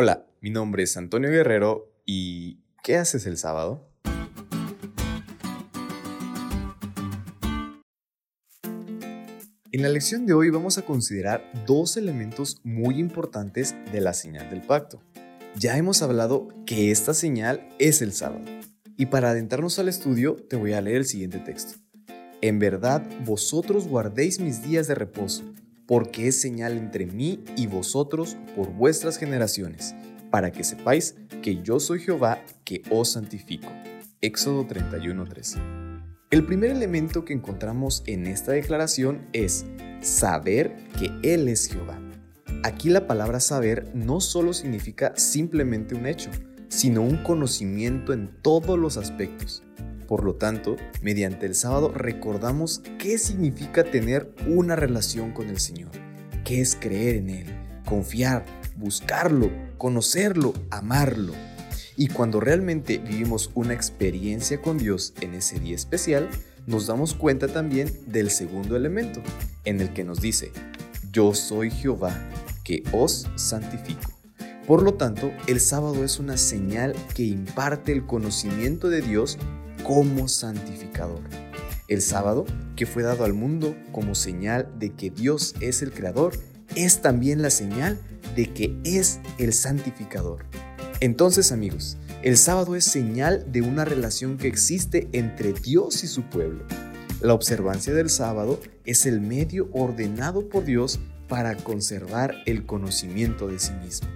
Hola, mi nombre es Antonio Guerrero y ¿qué haces el sábado? En la lección de hoy vamos a considerar dos elementos muy importantes de la señal del pacto. Ya hemos hablado que esta señal es el sábado. Y para adentrarnos al estudio te voy a leer el siguiente texto. En verdad, vosotros guardéis mis días de reposo, porque es señal entre mí y vosotros por vuestras generaciones, para que sepáis que yo soy Jehová que os santifico. Éxodo 31:13. El primer elemento que encontramos en esta declaración es saber que Él es Jehová. Aquí la palabra saber no solo significa simplemente un hecho, sino un conocimiento en todos los aspectos. Por lo tanto, mediante el sábado recordamos qué significa tener una relación con el Señor, qué es creer en Él, confiar, buscarlo, conocerlo, amarlo. Y cuando realmente vivimos una experiencia con Dios en ese día especial, nos damos cuenta también del segundo elemento, en el que nos dice, yo soy Jehová, que os santifico. Por lo tanto, el sábado es una señal que imparte el conocimiento de Dios como santificador. El sábado, que fue dado al mundo como señal de que Dios es el creador, es también la señal de que es el santificador. Entonces amigos, el sábado es señal de una relación que existe entre Dios y su pueblo. La observancia del sábado es el medio ordenado por Dios para conservar el conocimiento de sí mismo.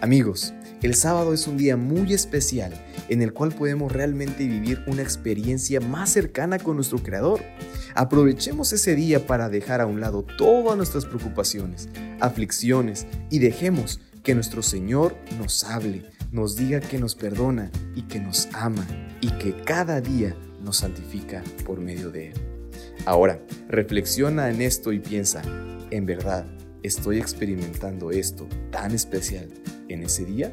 Amigos, el sábado es un día muy especial en el cual podemos realmente vivir una experiencia más cercana con nuestro Creador. Aprovechemos ese día para dejar a un lado todas nuestras preocupaciones, aflicciones y dejemos que nuestro Señor nos hable, nos diga que nos perdona y que nos ama y que cada día nos santifica por medio de Él. Ahora, reflexiona en esto y piensa, ¿en verdad estoy experimentando esto tan especial en ese día?